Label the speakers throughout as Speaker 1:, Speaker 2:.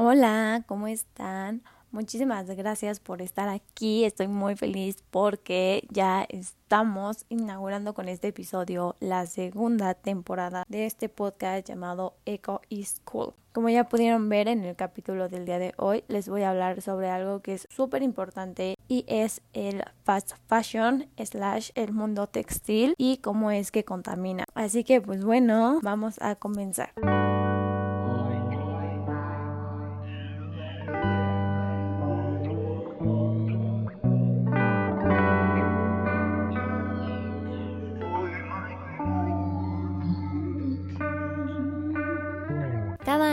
Speaker 1: Hola, ¿cómo están? Muchísimas gracias por estar aquí. Estoy muy feliz porque ya estamos inaugurando con este episodio la segunda temporada de este podcast llamado Eco is Cool. Como ya pudieron ver en el capítulo del día de hoy, les voy a hablar sobre algo que es súper importante y es el fast fashion slash el mundo textil y cómo es que contamina. Así que pues bueno, vamos a comenzar.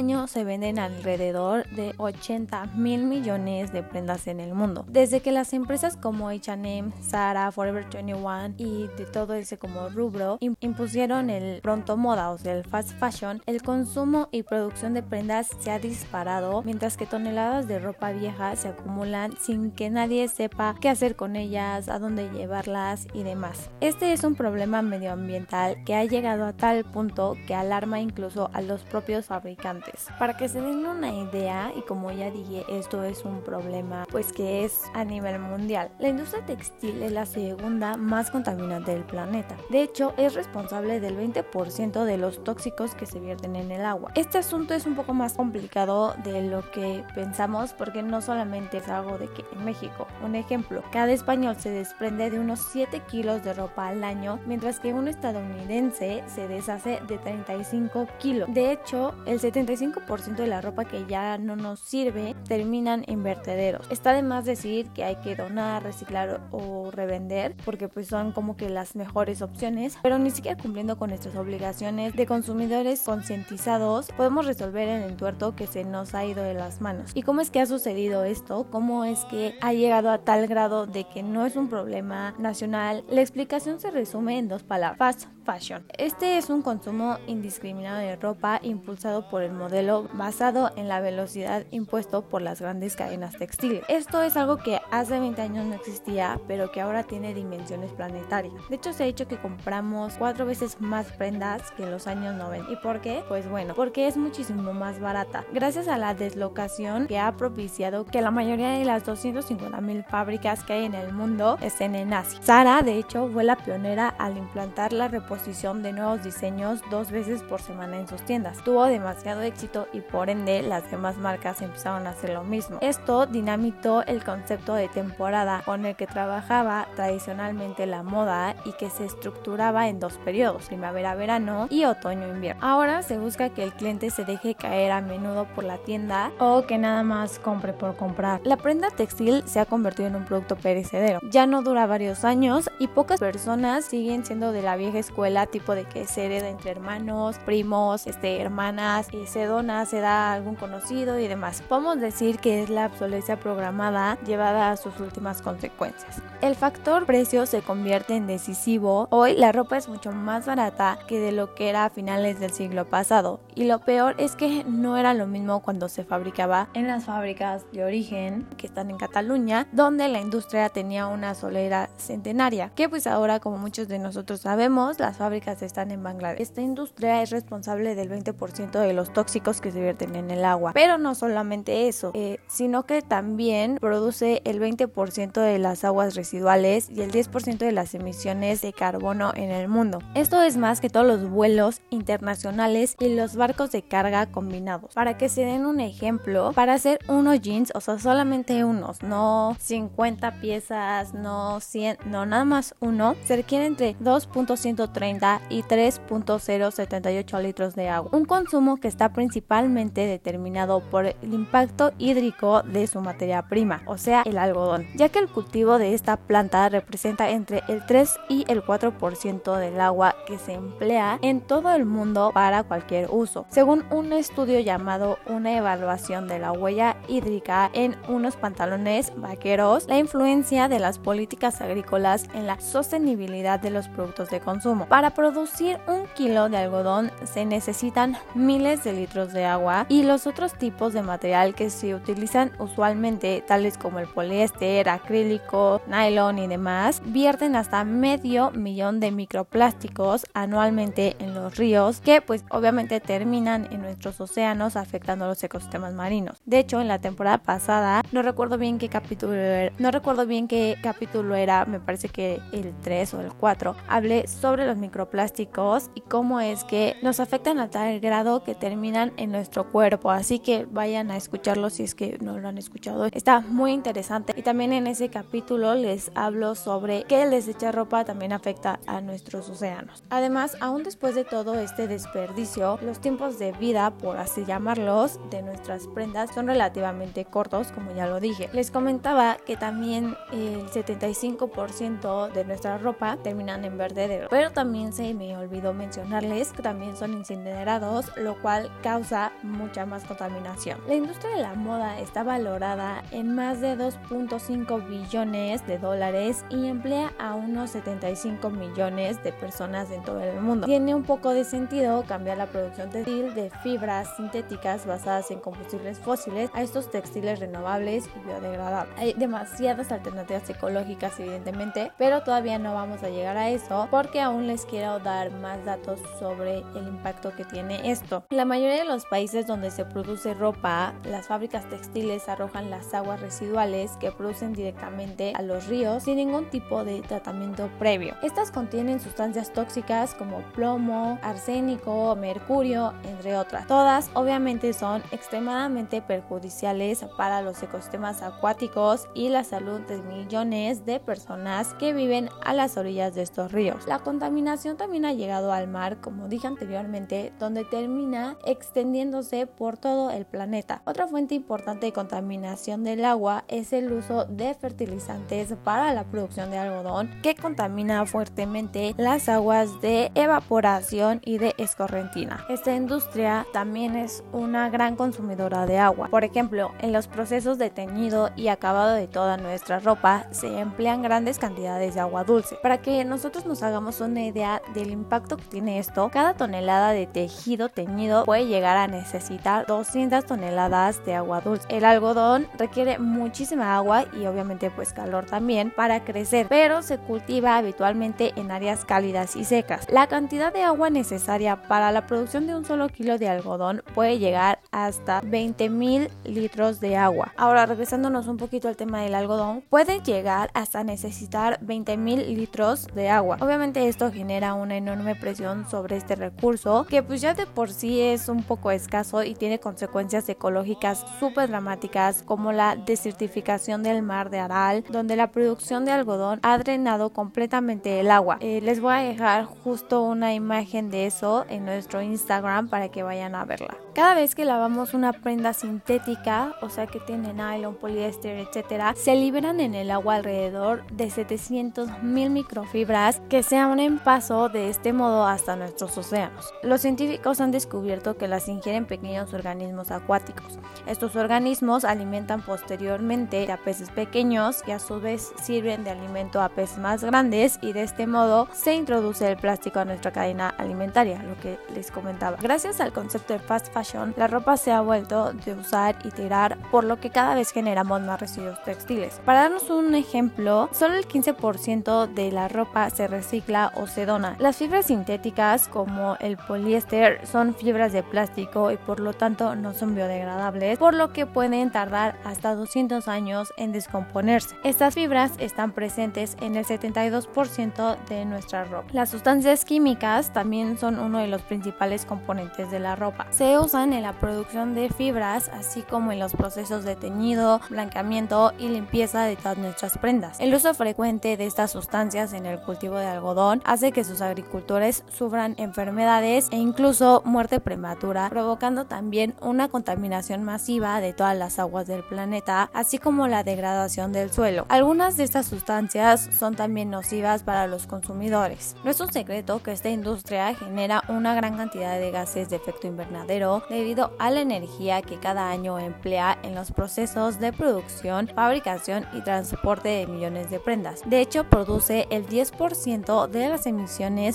Speaker 1: Año se venden alrededor de 80 mil millones de prendas en el mundo. Desde que las empresas como H&M, Zara, Forever 21 y de todo ese como rubro impusieron el pronto moda, o sea, el fast fashion, el consumo y producción de prendas se ha disparado, mientras que toneladas de ropa vieja se acumulan sin que nadie sepa qué hacer con ellas, a dónde llevarlas y demás. Este es un problema medioambiental que ha llegado a tal punto que alarma incluso a los propios fabricantes para que se den una idea, y como ya dije, esto es un problema pues que es a nivel mundial. La industria textil es la segunda más contaminante del planeta. De hecho, es responsable del 20% de los tóxicos que se vierten en el agua. Este asunto es un poco más complicado de lo que pensamos porque no solamente es algo de que en México, un ejemplo, cada español se desprende de unos 7 kilos de ropa al año, mientras que un estadounidense se deshace de 35 kilos. De hecho, el 75% de la ropa que ya no nos sirve terminan en vertederos. Está de más decir que hay que donar, reciclar o revender porque pues son como que las mejores opciones, pero ni siquiera cumpliendo con nuestras obligaciones de consumidores concientizados podemos resolver el entuerto que se nos ha ido de las manos. ¿Y cómo es que ha sucedido esto? ¿Cómo es que ha llegado a tal grado de que no es un problema nacional? La explicación se resume en dos palabras. Fast fashion. Este es un consumo indiscriminado de ropa impulsado por el modelo basado en la velocidad impuesto por las grandes cadenas textiles. Esto es algo que hace 20 años no existía, pero que ahora tiene dimensiones planetarias. De hecho, se ha dicho que compramos cuatro veces más prendas que en los años 90. ¿Y por qué? Pues bueno, porque es muchísimo más barata. Gracias a la deslocación que ha propiciado que la mayoría de las 250 mil fábricas que hay en el mundo estén en Asia. Sara, de hecho, fue la pionera al implantar la reposición de nuevos diseños dos veces por semana en sus tiendas. Tuvo demasiado éxito y por ende las demás marcas empezaron a hacer lo mismo. Esto dinamitó el concepto de temporada con el que trabajaba tradicionalmente la moda y que se estructuraba en dos periodos, primavera-verano y otoño-invierno. Ahora se busca que el cliente se deje caer a menudo por la tienda o que nada más compre por comprar. La prenda textil se ha convertido en un producto perecedero. Ya no dura varios años y pocas personas siguen siendo de la vieja escuela tipo de que se hereda entre hermanos, primos, este, hermanas, se dona, se da a algún conocido y demás. Podemos decir que es la obsolescencia programada llevada a sus últimas consecuencias. El factor precio se convierte en decisivo. Hoy la ropa es mucho más barata que de lo que era a finales del siglo pasado. Y lo peor es que no era lo mismo cuando se fabricaba en las fábricas de origen que están en Cataluña, donde la industria tenía una solera centenaria, que pues ahora como muchos de nosotros sabemos, las fábricas están en Bangladesh. Esta industria es responsable del 20% de los tóxicos que se vierten en el agua. Pero no solamente eso, eh, sino que también produce el 20% de las aguas residuales y el 10% de las emisiones de carbono en el mundo. Esto es más que todos los vuelos internacionales y los barcos de carga combinados. Para que se den un ejemplo, para hacer unos jeans, o sea, solamente unos, no 50 piezas, no 100, no nada más uno, se requiere entre 2.130 y 3.078 litros de agua. Un consumo que está principalmente determinado por el impacto hídrico de su materia prima, o sea, el algodón, ya que el cultivo de esta planta representa entre el 3 y el 4% del agua que se emplea en todo el mundo para cualquier uso. Según un estudio llamado Una evaluación de la huella hídrica en unos pantalones vaqueros, la influencia de las políticas agrícolas en la sostenibilidad de los productos de consumo. Para producir un kilo de algodón se necesitan miles de litros de agua y los otros tipos de material que se utilizan usualmente, tales como el poliéster, acrílico, nylon, y demás, vierten hasta medio millón de microplásticos anualmente en los ríos que pues obviamente terminan en nuestros océanos afectando los ecosistemas marinos. De hecho, en la temporada pasada, no recuerdo bien qué capítulo era, no recuerdo bien qué capítulo era, me parece que el 3 o el 4, hablé sobre los microplásticos y cómo es que nos afectan a tal grado que terminan en nuestro cuerpo. Así que vayan a escucharlo si es que no lo han escuchado. Está muy interesante. Y también en ese capítulo les hablo sobre que el desechar ropa también afecta a nuestros océanos. Además, aún después de todo este desperdicio, los tiempos de vida, por así llamarlos, de nuestras prendas son relativamente cortos, como ya lo dije. Les comentaba que también el 75% de nuestra ropa terminan en vertedero, pero también se me olvidó mencionarles que también son incinerados, lo cual causa mucha más contaminación. La industria de la moda está valorada en más de 2.5 billones de dólares y emplea a unos 75 millones de personas en todo el mundo. Tiene un poco de sentido cambiar la producción textil de fibras sintéticas basadas en combustibles fósiles a estos textiles renovables y biodegradables. Hay demasiadas alternativas ecológicas evidentemente, pero todavía no vamos a llegar a eso porque aún les quiero dar más datos sobre el impacto que tiene esto. La mayoría de los países donde se produce ropa, las fábricas textiles arrojan las aguas residuales que producen directamente a los ríos sin ningún tipo de tratamiento previo. Estas contienen sustancias tóxicas como plomo, arsénico, mercurio, entre otras. Todas obviamente son extremadamente perjudiciales para los ecosistemas acuáticos y la salud de millones de personas que viven a las orillas de estos ríos. La contaminación también ha llegado al mar, como dije anteriormente, donde termina extendiéndose por todo el planeta. Otra fuente importante de contaminación del agua es el uso de fertilizantes para la producción de algodón que contamina fuertemente las aguas de evaporación y de escorrentina. Esta industria también es una gran consumidora de agua. Por ejemplo, en los procesos de teñido y acabado de toda nuestra ropa se emplean grandes cantidades de agua dulce. Para que nosotros nos hagamos una del impacto que tiene esto, cada tonelada de tejido teñido puede llegar a necesitar 200 toneladas de agua dulce. El algodón requiere muchísima agua y obviamente pues calor también para crecer, pero se cultiva habitualmente en áreas cálidas y secas. La cantidad de agua necesaria para la producción de un solo kilo de algodón puede llegar hasta 20 mil litros de agua. Ahora regresándonos un poquito al tema del algodón, puede llegar hasta necesitar 20 mil litros de agua. Obviamente esto genera una enorme presión sobre este recurso que pues ya de por sí es un poco escaso y tiene consecuencias ecológicas súper dramáticas como la desertificación del mar de Aral donde la producción de algodón ha drenado completamente el agua. Eh, les voy a dejar justo una imagen de eso en nuestro Instagram para que vayan a verla. Cada vez que lavamos una prenda sintética, o sea que tiene nylon, poliéster, etcétera, se liberan en el agua alrededor de 700 mil microfibras que se abren de este modo hasta nuestros océanos. Los científicos han descubierto que las ingieren pequeños organismos acuáticos. Estos organismos alimentan posteriormente a peces pequeños que a su vez sirven de alimento a peces más grandes y de este modo se introduce el plástico a nuestra cadena alimentaria, lo que les comentaba. Gracias al concepto de fast fashion, la ropa se ha vuelto de usar y tirar, por lo que cada vez generamos más residuos textiles. Para darnos un ejemplo, solo el 15% de la ropa se recicla o se Las fibras sintéticas como el poliéster son fibras de plástico y por lo tanto no son biodegradables, por lo que pueden tardar hasta 200 años en descomponerse. Estas fibras están presentes en el 72% de nuestra ropa. Las sustancias químicas también son uno de los principales componentes de la ropa. Se usan en la producción de fibras, así como en los procesos de teñido, blanqueamiento y limpieza de todas nuestras prendas. El uso frecuente de estas sustancias en el cultivo de algodón hace que sus agricultores sufran enfermedades e incluso muerte prematura, provocando también una contaminación masiva de todas las aguas del planeta, así como la degradación del suelo. Algunas de estas sustancias son también nocivas para los consumidores. No es un secreto que esta industria genera una gran cantidad de gases de efecto invernadero debido a la energía que cada año emplea en los procesos de producción, fabricación y transporte de millones de prendas. De hecho, produce el 10% de las emisiones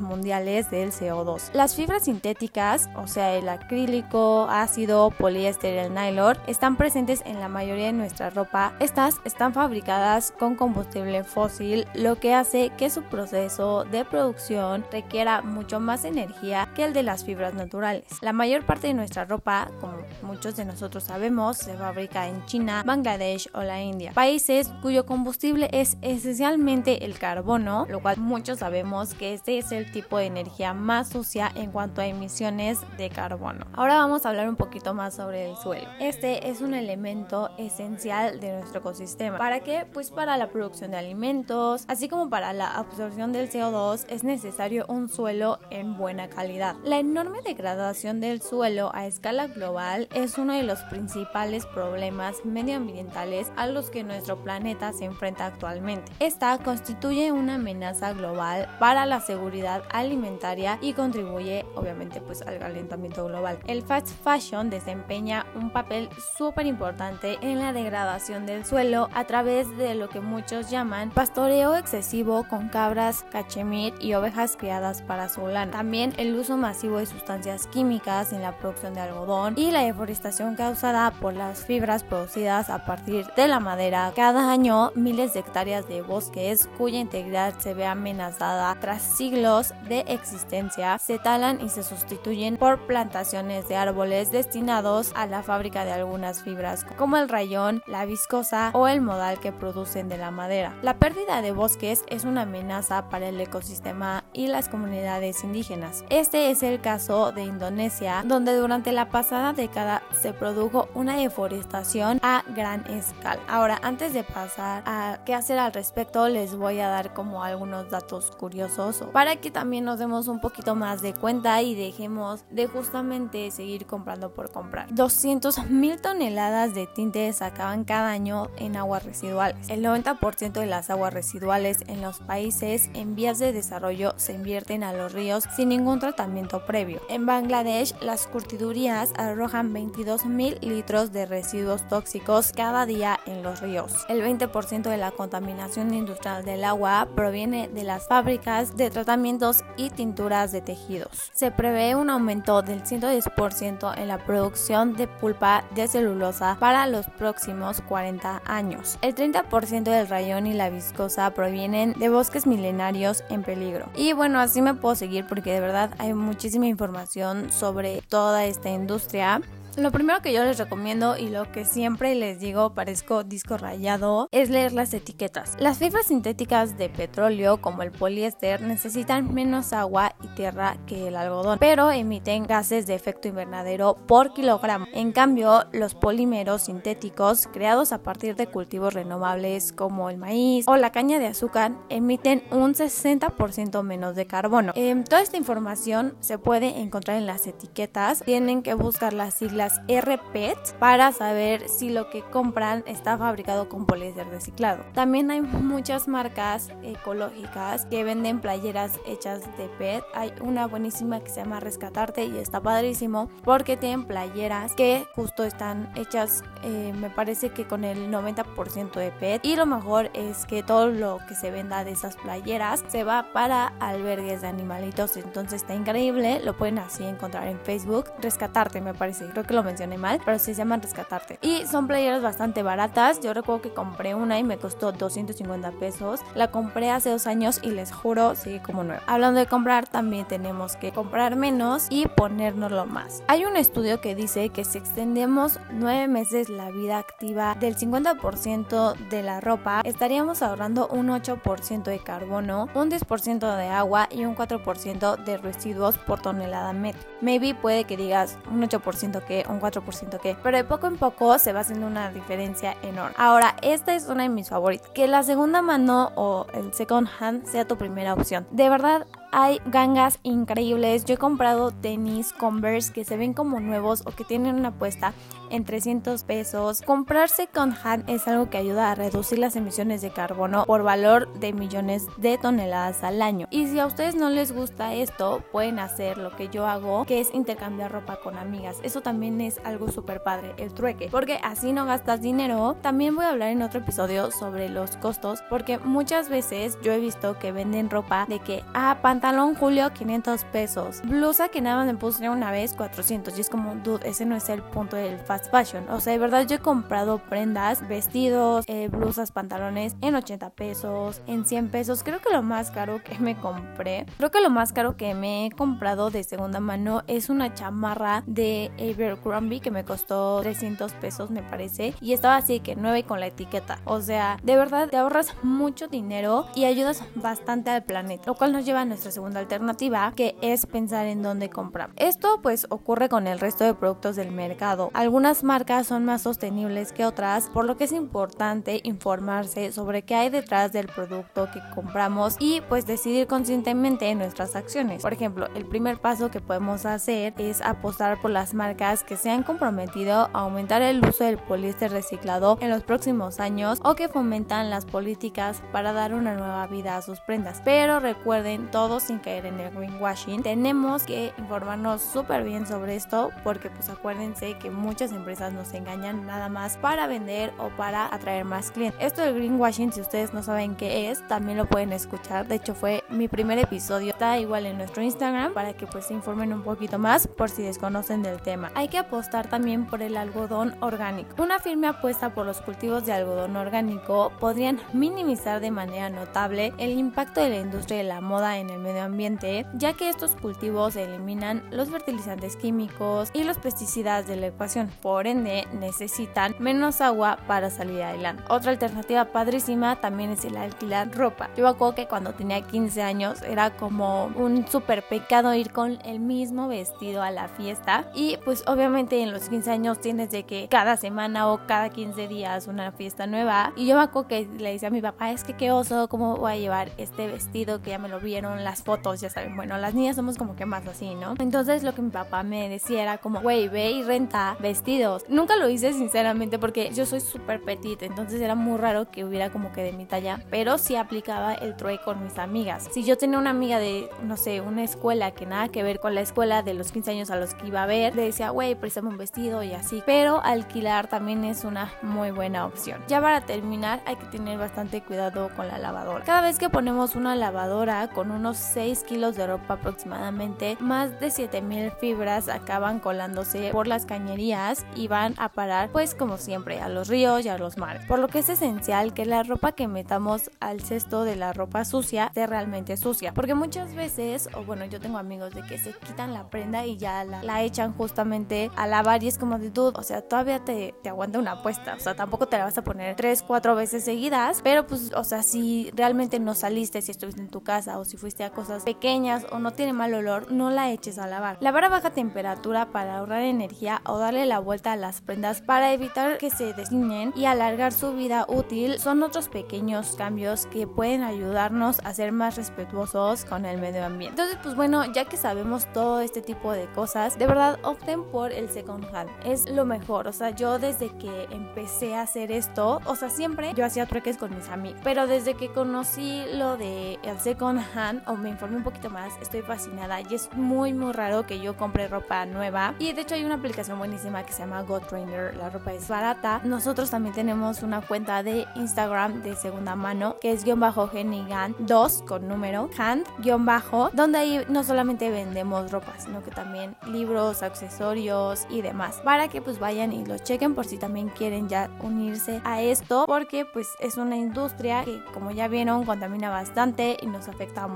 Speaker 1: mundiales del CO2. Las fibras sintéticas, o sea, el acrílico, ácido, poliéster, el nylon, están presentes en la mayoría de nuestra ropa. Estas están fabricadas con combustible fósil, lo que hace que su proceso de producción requiera mucho más energía que el de las fibras naturales. La mayor parte de nuestra ropa, como muchos de nosotros sabemos, se fabrica en China, Bangladesh o la India, países cuyo combustible es esencialmente el carbono, lo cual muchos sabemos que este es el tipo de energía más sucia en cuanto a emisiones de carbono. Ahora vamos a hablar un poquito más sobre el suelo. Este es un elemento esencial de nuestro ecosistema. ¿Para qué? Pues para la producción de alimentos, así como para la absorción del CO2 es necesario un suelo en buena calidad. La enorme degradación del suelo a escala global es uno de los principales problemas medioambientales a los que nuestro planeta se enfrenta actualmente. Esta constituye una amenaza global para la seguridad alimentaria y contribuye obviamente pues al calentamiento global. El fast fashion desempeña un papel súper importante en la degradación del suelo a través de lo que muchos llaman pastoreo excesivo con cabras, cachemir y ovejas criadas para su lana. También el uso masivo de sustancias químicas en la producción de algodón y la deforestación causada por las fibras producidas a partir de la madera. Cada año miles de hectáreas de bosques cuya integridad se ve amenazada tras siglos de existencia se talan y se sustituyen por plantaciones de árboles destinados a la fábrica de algunas fibras como el rayón, la viscosa o el modal que producen de la madera. La pérdida de bosques es una amenaza para el ecosistema y las comunidades indígenas. Este es el caso de Indonesia, donde durante la pasada década se produjo una deforestación a gran escala. Ahora, antes de pasar a qué hacer al respecto, les voy a dar como algunos datos curiosos para que también nos demos un poquito más de cuenta y dejemos de justamente seguir comprando por comprar. 200 mil toneladas de tinte sacaban cada año en aguas residuales. El 90% de las aguas residuales en los países en vías de desarrollo se invierten a los ríos sin ningún tratamiento previo. En Bangladesh, las curtidurías arrojan 22 mil litros de residuos tóxicos cada día en los ríos. El 20% de la contaminación industrial del agua proviene de las fábricas de tratamientos y tinturas de tejidos. Se prevé un aumento del 110% en la producción de pulpa de celulosa para los próximos 40 años. El 30% del rayón y la viscosa provienen de bosques milenarios en peligro. Y bueno, así me puedo seguir porque de verdad hay muchísima información sobre toda esta industria. Lo primero que yo les recomiendo y lo que siempre les digo, parezco disco rayado, es leer las etiquetas. Las fibras sintéticas de petróleo como el poliéster necesitan menos agua y tierra que el algodón, pero emiten gases de efecto invernadero por kilogramo. En cambio, los polímeros sintéticos creados a partir de cultivos renovables como el maíz o la caña de azúcar emiten un 60% menos de carbono. Eh, toda esta información se puede encontrar en las etiquetas. Tienen que buscar las siglas RPET para saber si lo que compran está fabricado con poliéster reciclado. También hay muchas marcas ecológicas que venden playeras hechas de PET. Hay una buenísima que se llama Rescatarte y está padrísimo porque tienen playeras que justo están hechas, eh, me parece que con el 90% de PET. Y lo mejor es que todo lo que se venda de esas playeras se va para albergues de animalitos. Entonces está increíble. Lo pueden así encontrar en Facebook. Rescatarte, me parece. Creo que lo mencioné mal, pero sí se llaman Rescatarte. Y son playeras bastante baratas. Yo recuerdo que compré una y me costó 250 pesos. La compré hace dos años y les juro, sigue como nueva. Hablando de comprar, también tenemos que comprar menos y ponérnoslo más. Hay un estudio que dice que si extendemos nueve meses la vida activa del 50% de la ropa, estaríamos ahorrando un 8% de carbono, un 10% de agua y un 4% de residuos por tonelada metro. Maybe puede que digas un 8% que un 4% que, pero de poco en poco se va haciendo una diferencia enorme. Ahora, esta es una de mis favoritas, que la segunda mano o el second hand sea tu primera opción. De verdad, hay gangas increíbles. Yo he comprado tenis Converse que se ven como nuevos o que tienen una apuesta en 300 pesos. Comprarse con hand es algo que ayuda a reducir las emisiones de carbono por valor de millones de toneladas al año. Y si a ustedes no les gusta esto, pueden hacer lo que yo hago, que es intercambiar ropa con amigas. Eso también es algo súper padre, el trueque, porque así no gastas dinero. También voy a hablar en otro episodio sobre los costos, porque muchas veces yo he visto que venden ropa de que, ah, pan Pantalón Julio 500 pesos. Blusa que nada más me puse una vez 400 y es como, dude, ese no es el punto del fast fashion. O sea, de verdad yo he comprado prendas, vestidos, eh, blusas, pantalones en 80 pesos, en 100 pesos. Creo que lo más caro que me compré, creo que lo más caro que me he comprado de segunda mano es una chamarra de Abercrombie que me costó 300 pesos me parece y estaba así que 9 con la etiqueta. O sea, de verdad te ahorras mucho dinero y ayudas bastante al planeta, lo cual nos lleva a segunda alternativa que es pensar en dónde comprar. Esto pues ocurre con el resto de productos del mercado. Algunas marcas son más sostenibles que otras, por lo que es importante informarse sobre qué hay detrás del producto que compramos y pues decidir conscientemente en nuestras acciones. Por ejemplo, el primer paso que podemos hacer es apostar por las marcas que se han comprometido a aumentar el uso del poliéster reciclado en los próximos años o que fomentan las políticas para dar una nueva vida a sus prendas. Pero recuerden, sin caer en el greenwashing, tenemos que informarnos súper bien sobre esto porque pues acuérdense que muchas empresas nos engañan nada más para vender o para atraer más clientes. Esto del greenwashing, si ustedes no saben qué es, también lo pueden escuchar. De hecho fue mi primer episodio, está igual en nuestro Instagram para que pues se informen un poquito más por si desconocen del tema. Hay que apostar también por el algodón orgánico. Una firme apuesta por los cultivos de algodón orgánico podrían minimizar de manera notable el impacto de la industria de la moda en el medio ambiente, ya que estos cultivos eliminan los fertilizantes químicos y los pesticidas de la ecuación. Por ende, necesitan menos agua para salir adelante. Otra alternativa padrísima también es el alquilar ropa. Yo me acuerdo que cuando tenía 15 años era como un súper pecado ir con el mismo vestido a la fiesta y pues obviamente en los 15 años tienes de que cada semana o cada 15 días una fiesta nueva y yo me acuerdo que le decía a mi papá es que qué oso, cómo voy a llevar este vestido que ya me lo vieron las fotos, ya saben, bueno, las niñas somos como que más así, ¿no? Entonces lo que mi papá me decía era como, güey, ve y renta vestidos. Nunca lo hice sinceramente porque yo soy súper petite, entonces era muy raro que hubiera como que de mi talla, pero sí aplicaba el trueque con mis amigas. Si yo tenía una amiga de, no sé, una escuela que nada que ver con la escuela de los 15 años a los que iba a ver, le decía, güey, préstame un vestido y así. Pero alquilar también es una muy buena opción. Ya para terminar, hay que tener bastante cuidado con la lavadora. Cada vez que ponemos una lavadora con unos 6 kilos de ropa aproximadamente, más de 7000 fibras acaban colándose por las cañerías y van a parar, pues como siempre, a los ríos y a los mares. Por lo que es esencial que la ropa que metamos al cesto de la ropa sucia esté realmente sucia. Porque muchas veces, o bueno, yo tengo amigos de que se quitan la prenda y ya la, echan justamente a lavar y es como de dude, o sea, todavía te, te aguanta una apuesta. O sea, tampoco te la vas a poner 3, 4 veces seguidas, pero pues, o sea, si realmente no saliste, si estuviste en tu casa o si fuiste a cosas pequeñas o no tiene mal olor, no la eches a lavar. Lavar a baja temperatura para ahorrar energía o darle la vuelta a las prendas para evitar que se desginen y alargar su vida útil son otros pequeños cambios que pueden ayudarnos a ser más respetuosos con el medio ambiente. Entonces, pues bueno, ya que sabemos todo este tipo de cosas, de verdad opten por el second hand. Es lo mejor. O sea, yo desde que empecé a hacer esto, o sea, siempre yo hacía trueques con mis amigos, pero desde que conocí lo de el second hand o me informé un poquito más, estoy fascinada y es muy muy raro que yo compre ropa nueva. Y de hecho hay una aplicación buenísima que se llama Go Trainer, la ropa es barata. Nosotros también tenemos una cuenta de Instagram de segunda mano que es guion bajo Genigan 2 con número hand guion bajo, donde ahí no solamente vendemos ropa, sino que también libros, accesorios y demás, para que pues vayan y lo chequen por si también quieren ya unirse a esto, porque pues es una industria que como ya vieron contamina bastante y nos afecta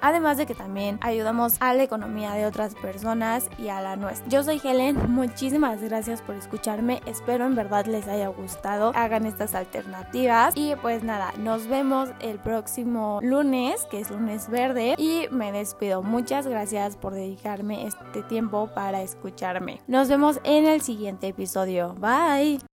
Speaker 1: Además de que también ayudamos a la economía de otras personas y a la nuestra. Yo soy Helen, muchísimas gracias por escucharme, espero en verdad les haya gustado, hagan estas alternativas y pues nada, nos vemos el próximo lunes, que es lunes verde y me despido. Muchas gracias por dedicarme este tiempo para escucharme. Nos vemos en el siguiente episodio. Bye.